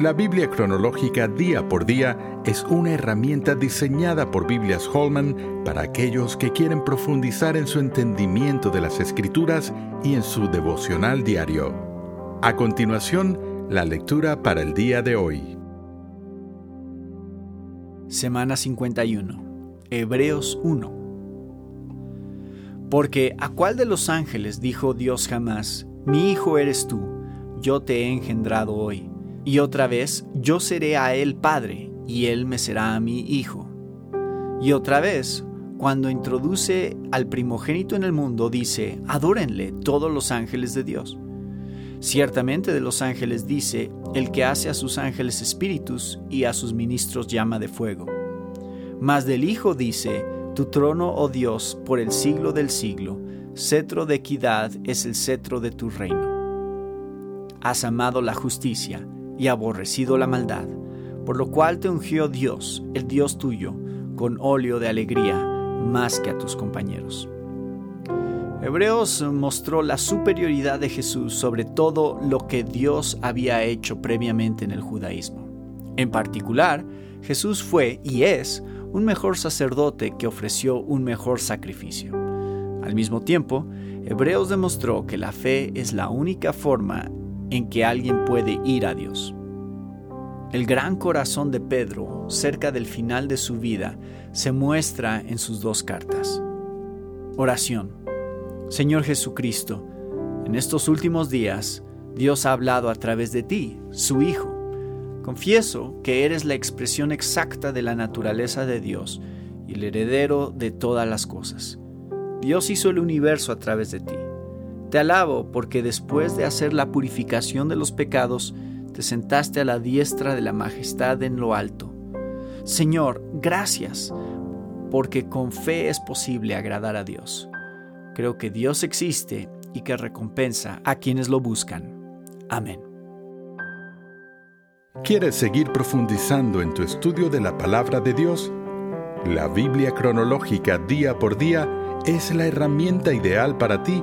La Biblia cronológica día por día es una herramienta diseñada por Biblias Holman para aquellos que quieren profundizar en su entendimiento de las escrituras y en su devocional diario. A continuación, la lectura para el día de hoy. Semana 51. Hebreos 1. Porque ¿a cuál de los ángeles dijo Dios jamás, mi hijo eres tú, yo te he engendrado hoy? Y otra vez, yo seré a él padre, y él me será a mí hijo. Y otra vez, cuando introduce al primogénito en el mundo, dice, adórenle todos los ángeles de Dios. Ciertamente de los ángeles dice, el que hace a sus ángeles espíritus y a sus ministros llama de fuego. Mas del Hijo dice, tu trono, oh Dios, por el siglo del siglo, cetro de equidad es el cetro de tu reino. Has amado la justicia, y aborrecido la maldad, por lo cual te ungió Dios, el Dios tuyo, con óleo de alegría, más que a tus compañeros. Hebreos mostró la superioridad de Jesús sobre todo lo que Dios había hecho previamente en el judaísmo. En particular, Jesús fue y es un mejor sacerdote que ofreció un mejor sacrificio. Al mismo tiempo, Hebreos demostró que la fe es la única forma en que alguien puede ir a Dios. El gran corazón de Pedro, cerca del final de su vida, se muestra en sus dos cartas. Oración. Señor Jesucristo, en estos últimos días, Dios ha hablado a través de ti, su Hijo. Confieso que eres la expresión exacta de la naturaleza de Dios y el heredero de todas las cosas. Dios hizo el universo a través de ti. Te alabo porque después de hacer la purificación de los pecados, te sentaste a la diestra de la majestad en lo alto. Señor, gracias, porque con fe es posible agradar a Dios. Creo que Dios existe y que recompensa a quienes lo buscan. Amén. ¿Quieres seguir profundizando en tu estudio de la palabra de Dios? La Biblia cronológica día por día es la herramienta ideal para ti